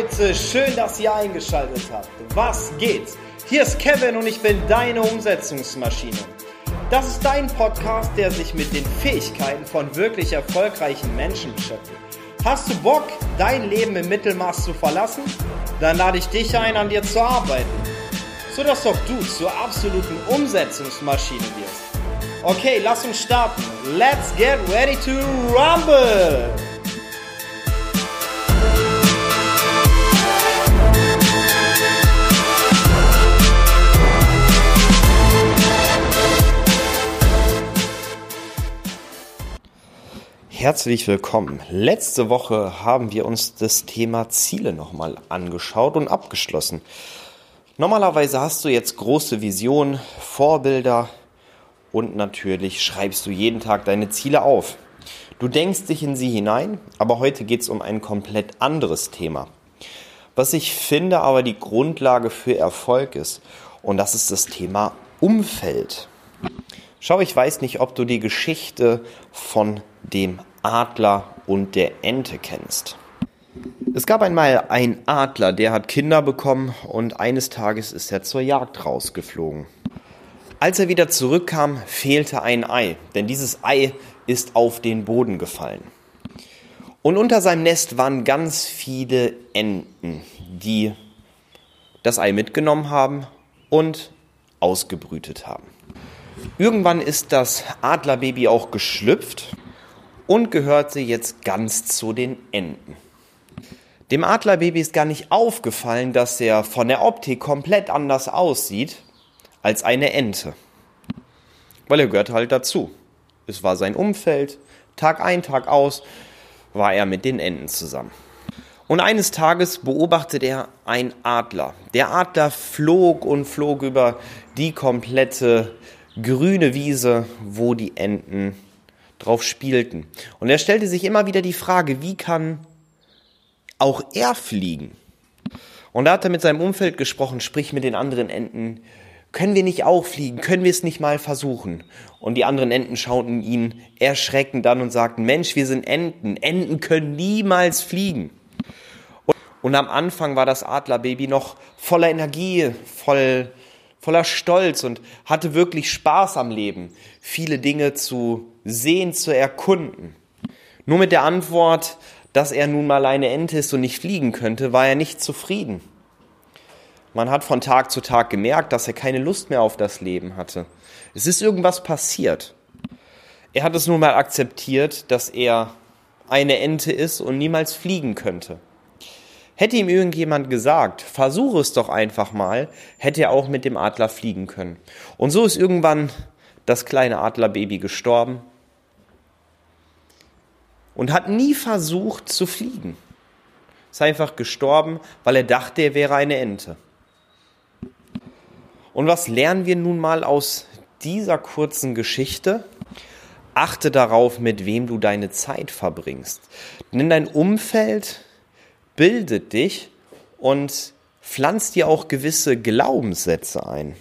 Leute, schön, dass ihr eingeschaltet habt. Was geht? Hier ist Kevin und ich bin deine Umsetzungsmaschine. Das ist dein Podcast, der sich mit den Fähigkeiten von wirklich erfolgreichen Menschen beschäftigt. Hast du Bock, dein Leben im Mittelmaß zu verlassen? Dann lade ich dich ein, an dir zu arbeiten, sodass auch du zur absoluten Umsetzungsmaschine wirst. Okay, lass uns starten. Let's get ready to rumble! Herzlich willkommen. Letzte Woche haben wir uns das Thema Ziele nochmal angeschaut und abgeschlossen. Normalerweise hast du jetzt große Visionen, Vorbilder und natürlich schreibst du jeden Tag deine Ziele auf. Du denkst dich in sie hinein, aber heute geht es um ein komplett anderes Thema. Was ich finde aber die Grundlage für Erfolg ist, und das ist das Thema Umfeld. Schau, ich weiß nicht, ob du die Geschichte von dem Adler und der Ente kennst. Es gab einmal einen Adler, der hat Kinder bekommen und eines Tages ist er zur Jagd rausgeflogen. Als er wieder zurückkam, fehlte ein Ei, denn dieses Ei ist auf den Boden gefallen. Und unter seinem Nest waren ganz viele Enten, die das Ei mitgenommen haben und ausgebrütet haben. Irgendwann ist das Adlerbaby auch geschlüpft und gehörte jetzt ganz zu den Enten. Dem Adlerbaby ist gar nicht aufgefallen, dass er von der Optik komplett anders aussieht als eine Ente. Weil er gehört halt dazu. Es war sein Umfeld. Tag ein, Tag aus war er mit den Enten zusammen. Und eines Tages beobachtet er einen Adler. Der Adler flog und flog über die komplette grüne Wiese, wo die Enten drauf spielten. Und er stellte sich immer wieder die Frage, wie kann auch er fliegen? Und da hat er mit seinem Umfeld gesprochen, sprich mit den anderen Enten, können wir nicht auch fliegen? Können wir es nicht mal versuchen? Und die anderen Enten schauten ihn erschreckend an und sagten, Mensch, wir sind Enten. Enten können niemals fliegen. Und am Anfang war das Adlerbaby noch voller Energie, voll, voller Stolz und hatte wirklich Spaß am Leben, viele Dinge zu sehen, zu erkunden. Nur mit der Antwort, dass er nun mal eine Ente ist und nicht fliegen könnte, war er nicht zufrieden. Man hat von Tag zu Tag gemerkt, dass er keine Lust mehr auf das Leben hatte. Es ist irgendwas passiert. Er hat es nun mal akzeptiert, dass er eine Ente ist und niemals fliegen könnte. Hätte ihm irgendjemand gesagt, versuche es doch einfach mal, hätte er auch mit dem Adler fliegen können. Und so ist irgendwann das kleine Adlerbaby gestorben und hat nie versucht zu fliegen. Ist einfach gestorben, weil er dachte, er wäre eine Ente. Und was lernen wir nun mal aus dieser kurzen Geschichte? Achte darauf, mit wem du deine Zeit verbringst. Denn dein Umfeld bildet dich und pflanzt dir auch gewisse Glaubenssätze ein.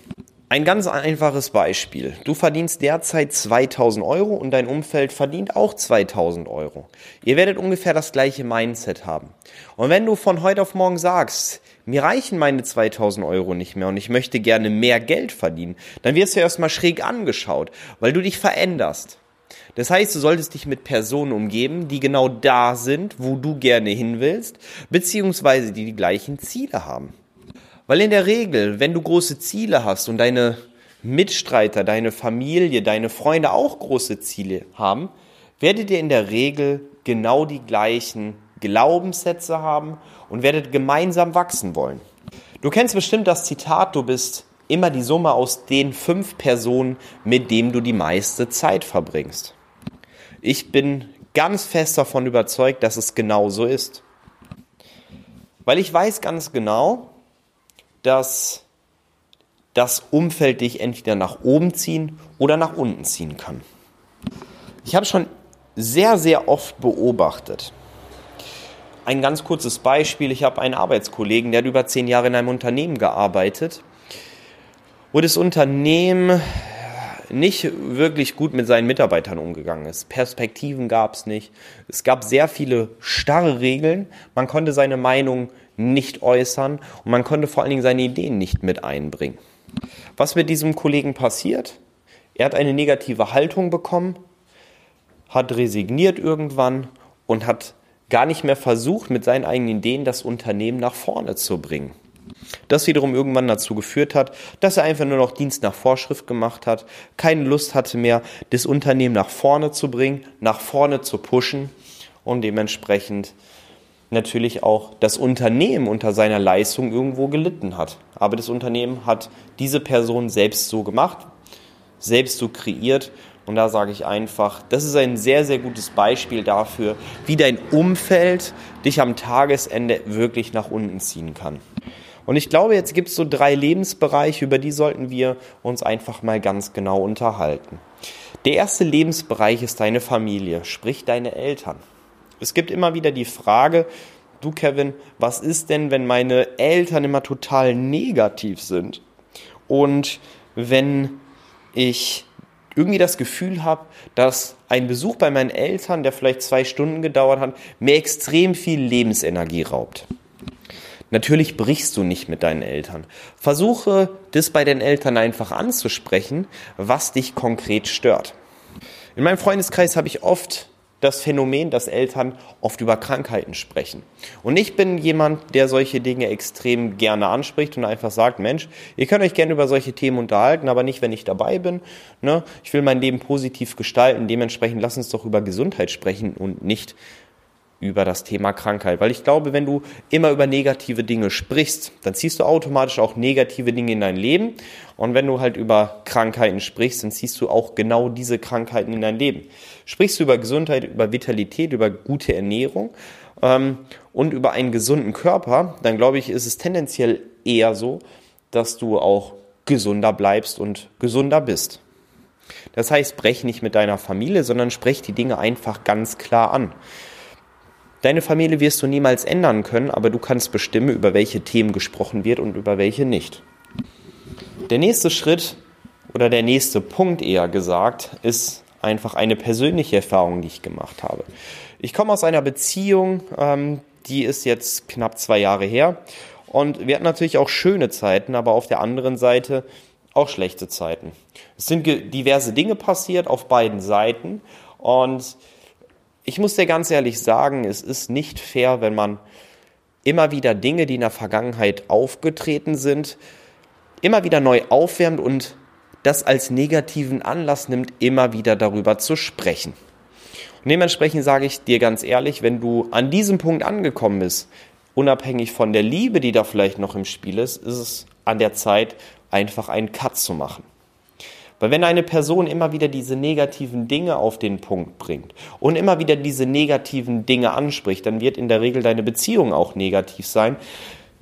Ein ganz einfaches Beispiel. Du verdienst derzeit 2000 Euro und dein Umfeld verdient auch 2000 Euro. Ihr werdet ungefähr das gleiche Mindset haben. Und wenn du von heute auf morgen sagst, mir reichen meine 2000 Euro nicht mehr und ich möchte gerne mehr Geld verdienen, dann wirst du erstmal schräg angeschaut, weil du dich veränderst. Das heißt, du solltest dich mit Personen umgeben, die genau da sind, wo du gerne hin willst, beziehungsweise die die gleichen Ziele haben. Weil in der Regel, wenn du große Ziele hast und deine Mitstreiter, deine Familie, deine Freunde auch große Ziele haben, werdet ihr in der Regel genau die gleichen Glaubenssätze haben und werdet gemeinsam wachsen wollen. Du kennst bestimmt das Zitat, du bist immer die Summe aus den fünf Personen, mit denen du die meiste Zeit verbringst. Ich bin ganz fest davon überzeugt, dass es genau so ist. Weil ich weiß ganz genau, dass das Umfeld dich entweder nach oben ziehen oder nach unten ziehen kann. Ich habe schon sehr, sehr oft beobachtet. Ein ganz kurzes Beispiel. Ich habe einen Arbeitskollegen, der hat über zehn Jahre in einem Unternehmen gearbeitet, wo das Unternehmen nicht wirklich gut mit seinen Mitarbeitern umgegangen ist. Perspektiven gab es nicht. Es gab sehr viele starre Regeln. Man konnte seine Meinung nicht äußern und man konnte vor allen Dingen seine Ideen nicht mit einbringen. Was mit diesem Kollegen passiert? Er hat eine negative Haltung bekommen, hat resigniert irgendwann und hat gar nicht mehr versucht, mit seinen eigenen Ideen das Unternehmen nach vorne zu bringen. Das wiederum irgendwann dazu geführt hat, dass er einfach nur noch Dienst nach Vorschrift gemacht hat, keine Lust hatte mehr, das Unternehmen nach vorne zu bringen, nach vorne zu pushen und dementsprechend natürlich auch das Unternehmen unter seiner Leistung irgendwo gelitten hat. Aber das Unternehmen hat diese Person selbst so gemacht, selbst so kreiert. Und da sage ich einfach, das ist ein sehr, sehr gutes Beispiel dafür, wie dein Umfeld dich am Tagesende wirklich nach unten ziehen kann. Und ich glaube, jetzt gibt es so drei Lebensbereiche, über die sollten wir uns einfach mal ganz genau unterhalten. Der erste Lebensbereich ist deine Familie, sprich deine Eltern. Es gibt immer wieder die Frage, du Kevin, was ist denn, wenn meine Eltern immer total negativ sind? Und wenn ich irgendwie das Gefühl habe, dass ein Besuch bei meinen Eltern, der vielleicht zwei Stunden gedauert hat, mir extrem viel Lebensenergie raubt. Natürlich brichst du nicht mit deinen Eltern. Versuche das bei den Eltern einfach anzusprechen, was dich konkret stört. In meinem Freundeskreis habe ich oft das Phänomen, dass Eltern oft über Krankheiten sprechen. Und ich bin jemand, der solche Dinge extrem gerne anspricht und einfach sagt, Mensch, ihr könnt euch gerne über solche Themen unterhalten, aber nicht, wenn ich dabei bin. Ne? Ich will mein Leben positiv gestalten, dementsprechend lass uns doch über Gesundheit sprechen und nicht über das Thema Krankheit. Weil ich glaube, wenn du immer über negative Dinge sprichst, dann ziehst du automatisch auch negative Dinge in dein Leben. Und wenn du halt über Krankheiten sprichst, dann ziehst du auch genau diese Krankheiten in dein Leben. Sprichst du über Gesundheit, über Vitalität, über gute Ernährung ähm, und über einen gesunden Körper, dann glaube ich, ist es tendenziell eher so, dass du auch gesunder bleibst und gesunder bist. Das heißt, brech nicht mit deiner Familie, sondern sprech die Dinge einfach ganz klar an. Deine Familie wirst du niemals ändern können, aber du kannst bestimmen, über welche Themen gesprochen wird und über welche nicht. Der nächste Schritt oder der nächste Punkt eher gesagt ist einfach eine persönliche Erfahrung, die ich gemacht habe. Ich komme aus einer Beziehung, ähm, die ist jetzt knapp zwei Jahre her und wir hatten natürlich auch schöne Zeiten, aber auf der anderen Seite auch schlechte Zeiten. Es sind diverse Dinge passiert auf beiden Seiten und ich muss dir ganz ehrlich sagen, es ist nicht fair, wenn man immer wieder Dinge, die in der Vergangenheit aufgetreten sind, immer wieder neu aufwärmt und das als negativen Anlass nimmt, immer wieder darüber zu sprechen. Und dementsprechend sage ich dir ganz ehrlich, wenn du an diesem Punkt angekommen bist, unabhängig von der Liebe, die da vielleicht noch im Spiel ist, ist es an der Zeit, einfach einen Cut zu machen. Weil wenn eine Person immer wieder diese negativen Dinge auf den Punkt bringt und immer wieder diese negativen Dinge anspricht, dann wird in der Regel deine Beziehung auch negativ sein.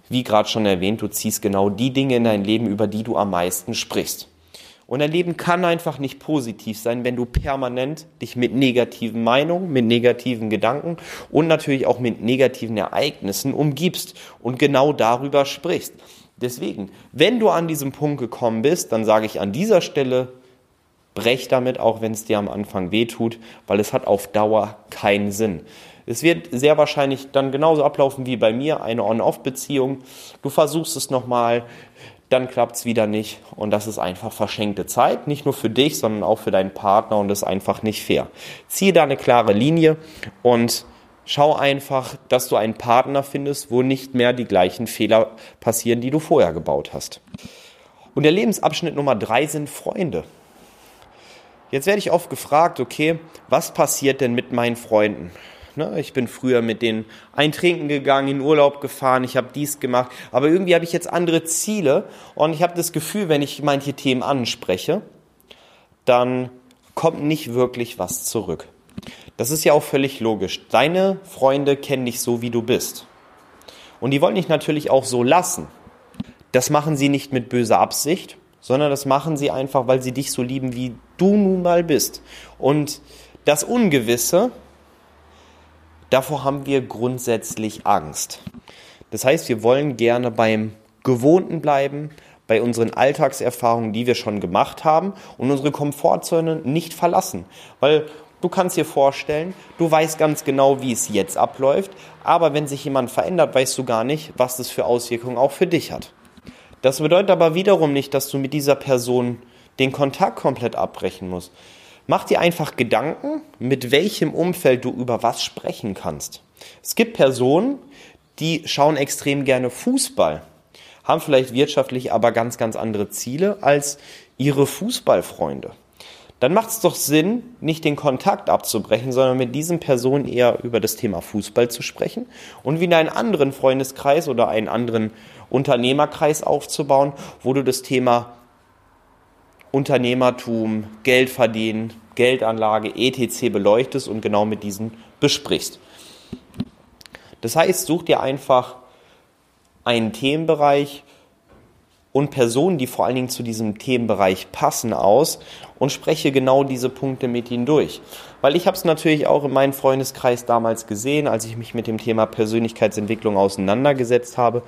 Wie gerade schon erwähnt, du ziehst genau die Dinge in dein Leben, über die du am meisten sprichst. Und dein Leben kann einfach nicht positiv sein, wenn du permanent dich mit negativen Meinungen, mit negativen Gedanken und natürlich auch mit negativen Ereignissen umgibst und genau darüber sprichst. Deswegen, wenn du an diesem Punkt gekommen bist, dann sage ich an dieser Stelle, brech damit, auch wenn es dir am Anfang wehtut, weil es hat auf Dauer keinen Sinn. Es wird sehr wahrscheinlich dann genauso ablaufen wie bei mir, eine On-Off-Beziehung. Du versuchst es nochmal, dann klappt es wieder nicht. Und das ist einfach verschenkte Zeit, nicht nur für dich, sondern auch für deinen Partner und das ist einfach nicht fair. Ziehe da eine klare Linie und Schau einfach, dass du einen Partner findest, wo nicht mehr die gleichen Fehler passieren, die du vorher gebaut hast. Und der Lebensabschnitt Nummer drei sind Freunde. Jetzt werde ich oft gefragt, okay, was passiert denn mit meinen Freunden? Ne, ich bin früher mit denen eintrinken gegangen, in Urlaub gefahren, ich habe dies gemacht, aber irgendwie habe ich jetzt andere Ziele und ich habe das Gefühl, wenn ich manche Themen anspreche, dann kommt nicht wirklich was zurück. Das ist ja auch völlig logisch. Deine Freunde kennen dich so, wie du bist. Und die wollen dich natürlich auch so lassen. Das machen sie nicht mit böser Absicht, sondern das machen sie einfach, weil sie dich so lieben, wie du nun mal bist. Und das Ungewisse, davor haben wir grundsätzlich Angst. Das heißt, wir wollen gerne beim Gewohnten bleiben, bei unseren Alltagserfahrungen, die wir schon gemacht haben und unsere Komfortzone nicht verlassen. Weil Du kannst dir vorstellen, du weißt ganz genau, wie es jetzt abläuft, aber wenn sich jemand verändert, weißt du gar nicht, was das für Auswirkungen auch für dich hat. Das bedeutet aber wiederum nicht, dass du mit dieser Person den Kontakt komplett abbrechen musst. Mach dir einfach Gedanken, mit welchem Umfeld du über was sprechen kannst. Es gibt Personen, die schauen extrem gerne Fußball, haben vielleicht wirtschaftlich aber ganz, ganz andere Ziele als ihre Fußballfreunde dann macht es doch Sinn, nicht den Kontakt abzubrechen, sondern mit diesen Personen eher über das Thema Fußball zu sprechen und wieder einen anderen Freundeskreis oder einen anderen Unternehmerkreis aufzubauen, wo du das Thema Unternehmertum, Geld verdienen, Geldanlage, etc. beleuchtest und genau mit diesen besprichst. Das heißt, such dir einfach einen Themenbereich, und Personen, die vor allen Dingen zu diesem Themenbereich passen, aus und spreche genau diese Punkte mit ihnen durch. Weil ich habe es natürlich auch in meinem Freundeskreis damals gesehen, als ich mich mit dem Thema Persönlichkeitsentwicklung auseinandergesetzt habe.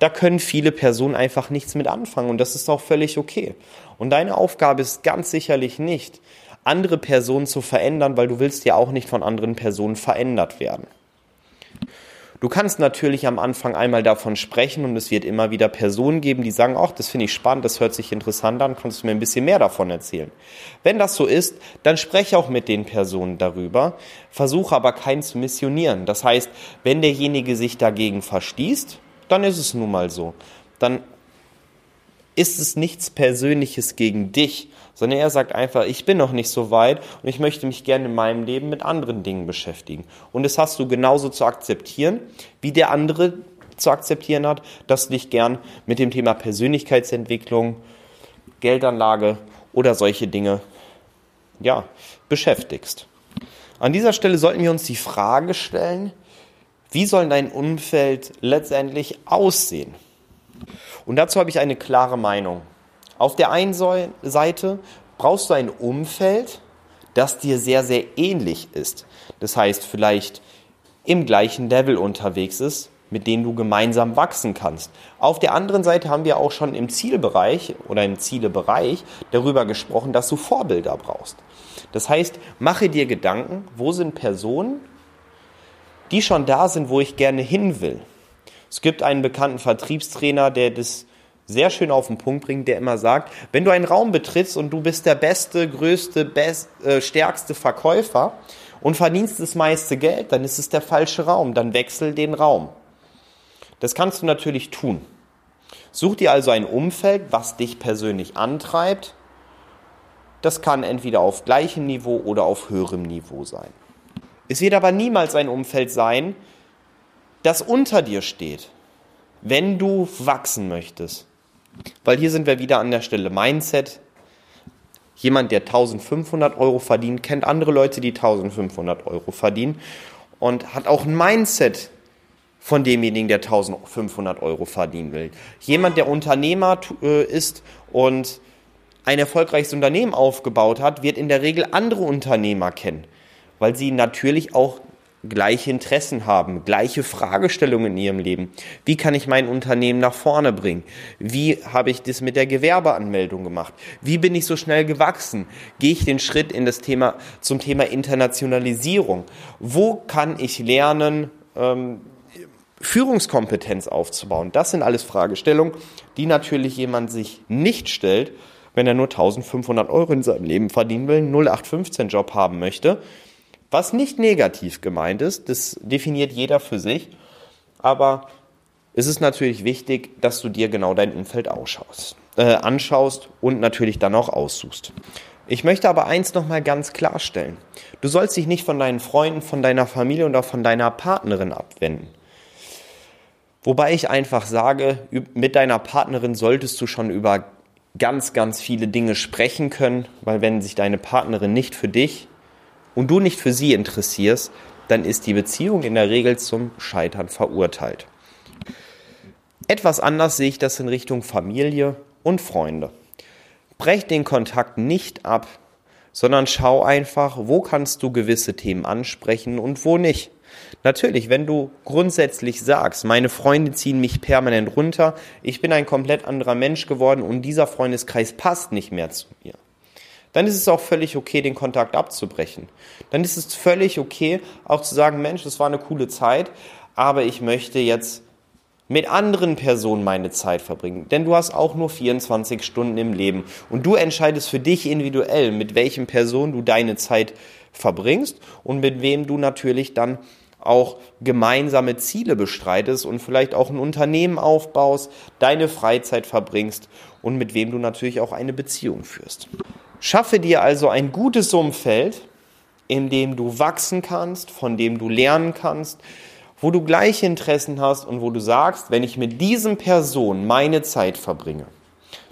Da können viele Personen einfach nichts mit anfangen und das ist auch völlig okay. Und deine Aufgabe ist ganz sicherlich nicht, andere Personen zu verändern, weil du willst ja auch nicht von anderen Personen verändert werden. Du kannst natürlich am Anfang einmal davon sprechen und es wird immer wieder Personen geben, die sagen, ach, das finde ich spannend, das hört sich interessant an, kannst du mir ein bisschen mehr davon erzählen. Wenn das so ist, dann spreche auch mit den Personen darüber, versuche aber keinen zu missionieren. Das heißt, wenn derjenige sich dagegen verstießt, dann ist es nun mal so. Dann ist es nichts Persönliches gegen dich, sondern er sagt einfach, ich bin noch nicht so weit und ich möchte mich gerne in meinem Leben mit anderen Dingen beschäftigen. Und das hast du genauso zu akzeptieren, wie der andere zu akzeptieren hat, dass du dich gern mit dem Thema Persönlichkeitsentwicklung, Geldanlage oder solche Dinge ja, beschäftigst. An dieser Stelle sollten wir uns die Frage stellen, wie soll dein Umfeld letztendlich aussehen? Und dazu habe ich eine klare Meinung. Auf der einen Seite brauchst du ein Umfeld, das dir sehr, sehr ähnlich ist. Das heißt, vielleicht im gleichen Level unterwegs ist, mit denen du gemeinsam wachsen kannst. Auf der anderen Seite haben wir auch schon im Zielbereich oder im Zielebereich darüber gesprochen, dass du Vorbilder brauchst. Das heißt, mache dir Gedanken, wo sind Personen, die schon da sind, wo ich gerne hin will. Es gibt einen bekannten Vertriebstrainer, der das sehr schön auf den Punkt bringt, der immer sagt, wenn du einen Raum betrittst und du bist der beste, größte, best, äh, stärkste Verkäufer und verdienst das meiste Geld, dann ist es der falsche Raum, dann wechsel den Raum. Das kannst du natürlich tun. Such dir also ein Umfeld, was dich persönlich antreibt. Das kann entweder auf gleichem Niveau oder auf höherem Niveau sein. Es wird aber niemals ein Umfeld sein, das unter dir steht, wenn du wachsen möchtest. Weil hier sind wir wieder an der Stelle Mindset. Jemand, der 1500 Euro verdient, kennt andere Leute, die 1500 Euro verdienen und hat auch ein Mindset von demjenigen, der 1500 Euro verdienen will. Jemand, der Unternehmer äh, ist und ein erfolgreiches Unternehmen aufgebaut hat, wird in der Regel andere Unternehmer kennen, weil sie natürlich auch gleiche Interessen haben, gleiche Fragestellungen in ihrem Leben. Wie kann ich mein Unternehmen nach vorne bringen? Wie habe ich das mit der Gewerbeanmeldung gemacht? Wie bin ich so schnell gewachsen? Gehe ich den Schritt in das Thema zum Thema Internationalisierung? Wo kann ich lernen? Ähm, Führungskompetenz aufzubauen. Das sind alles Fragestellungen, die natürlich jemand sich nicht stellt, wenn er nur 1500 Euro in seinem Leben verdienen will, einen 0815 Job haben möchte was nicht negativ gemeint ist, das definiert jeder für sich, aber es ist natürlich wichtig, dass du dir genau dein Umfeld ausschaust, äh, anschaust und natürlich dann auch aussuchst. Ich möchte aber eins nochmal ganz klarstellen. Du sollst dich nicht von deinen Freunden, von deiner Familie oder von deiner Partnerin abwenden. Wobei ich einfach sage, mit deiner Partnerin solltest du schon über ganz, ganz viele Dinge sprechen können, weil wenn sich deine Partnerin nicht für dich und du nicht für sie interessierst, dann ist die Beziehung in der Regel zum Scheitern verurteilt. Etwas anders sehe ich das in Richtung Familie und Freunde. Brech den Kontakt nicht ab, sondern schau einfach, wo kannst du gewisse Themen ansprechen und wo nicht. Natürlich, wenn du grundsätzlich sagst, meine Freunde ziehen mich permanent runter, ich bin ein komplett anderer Mensch geworden und dieser Freundeskreis passt nicht mehr zu mir, dann ist es auch völlig okay, den Kontakt abzubrechen. Dann ist es völlig okay, auch zu sagen, Mensch, das war eine coole Zeit, aber ich möchte jetzt mit anderen Personen meine Zeit verbringen. Denn du hast auch nur 24 Stunden im Leben. Und du entscheidest für dich individuell, mit welchen Personen du deine Zeit verbringst und mit wem du natürlich dann auch gemeinsame Ziele bestreitest und vielleicht auch ein Unternehmen aufbaust, deine Freizeit verbringst und mit wem du natürlich auch eine Beziehung führst. Schaffe dir also ein gutes Umfeld, in dem du wachsen kannst, von dem du lernen kannst, wo du gleiche Interessen hast und wo du sagst, wenn ich mit diesen Personen meine Zeit verbringe,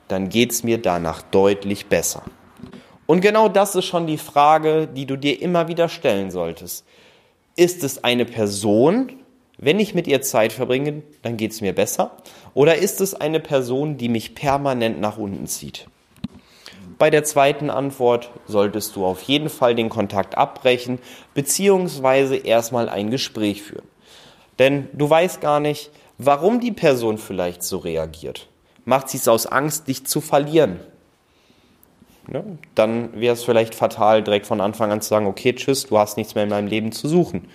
dann geht es mir danach deutlich besser. Und genau das ist schon die Frage, die du dir immer wieder stellen solltest. Ist es eine Person, wenn ich mit ihr Zeit verbringe, dann geht es mir besser? Oder ist es eine Person, die mich permanent nach unten zieht? Bei der zweiten Antwort solltest du auf jeden Fall den Kontakt abbrechen, beziehungsweise erstmal ein Gespräch führen. Denn du weißt gar nicht, warum die Person vielleicht so reagiert. Macht sie es aus Angst, dich zu verlieren? Ne? Dann wäre es vielleicht fatal, direkt von Anfang an zu sagen, okay, tschüss, du hast nichts mehr in meinem Leben zu suchen.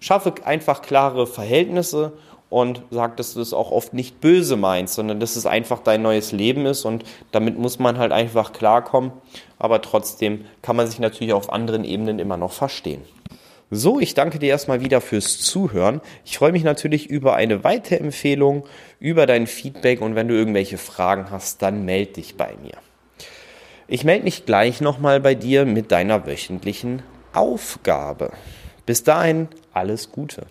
Schaffe einfach klare Verhältnisse und sag, dass du es auch oft nicht böse meinst, sondern dass es einfach dein neues Leben ist und damit muss man halt einfach klarkommen. Aber trotzdem kann man sich natürlich auf anderen Ebenen immer noch verstehen. So, ich danke dir erstmal wieder fürs Zuhören. Ich freue mich natürlich über eine Weiterempfehlung, über dein Feedback und wenn du irgendwelche Fragen hast, dann melde dich bei mir. Ich melde mich gleich nochmal bei dir mit deiner wöchentlichen Aufgabe. Bis dahin, alles Gute.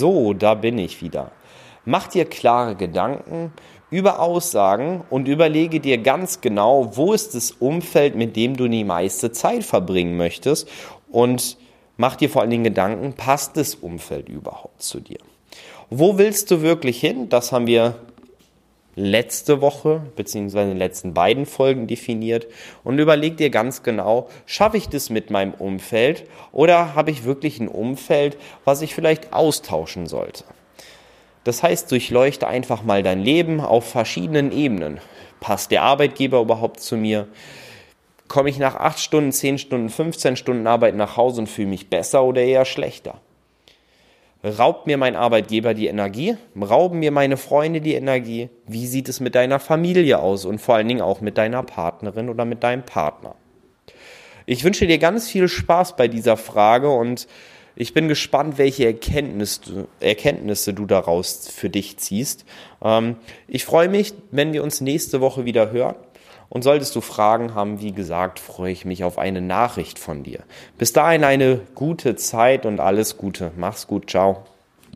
So, da bin ich wieder. Mach dir klare Gedanken über Aussagen und überlege dir ganz genau, wo ist das Umfeld, mit dem du die meiste Zeit verbringen möchtest und mach dir vor allen Dingen Gedanken, passt das Umfeld überhaupt zu dir? Wo willst du wirklich hin? Das haben wir letzte Woche beziehungsweise in den letzten beiden Folgen definiert und überleg dir ganz genau, schaffe ich das mit meinem Umfeld oder habe ich wirklich ein Umfeld, was ich vielleicht austauschen sollte. Das heißt, durchleuchte einfach mal dein Leben auf verschiedenen Ebenen. Passt der Arbeitgeber überhaupt zu mir? Komme ich nach 8 Stunden, 10 Stunden, 15 Stunden Arbeit nach Hause und fühle mich besser oder eher schlechter? Raubt mir mein Arbeitgeber die Energie? Rauben mir meine Freunde die Energie? Wie sieht es mit deiner Familie aus und vor allen Dingen auch mit deiner Partnerin oder mit deinem Partner? Ich wünsche dir ganz viel Spaß bei dieser Frage und ich bin gespannt, welche Erkenntnisse, Erkenntnisse du daraus für dich ziehst. Ähm, ich freue mich, wenn wir uns nächste Woche wieder hören. Und solltest du Fragen haben, wie gesagt, freue ich mich auf eine Nachricht von dir. Bis dahin eine gute Zeit und alles Gute. Mach's gut. Ciao.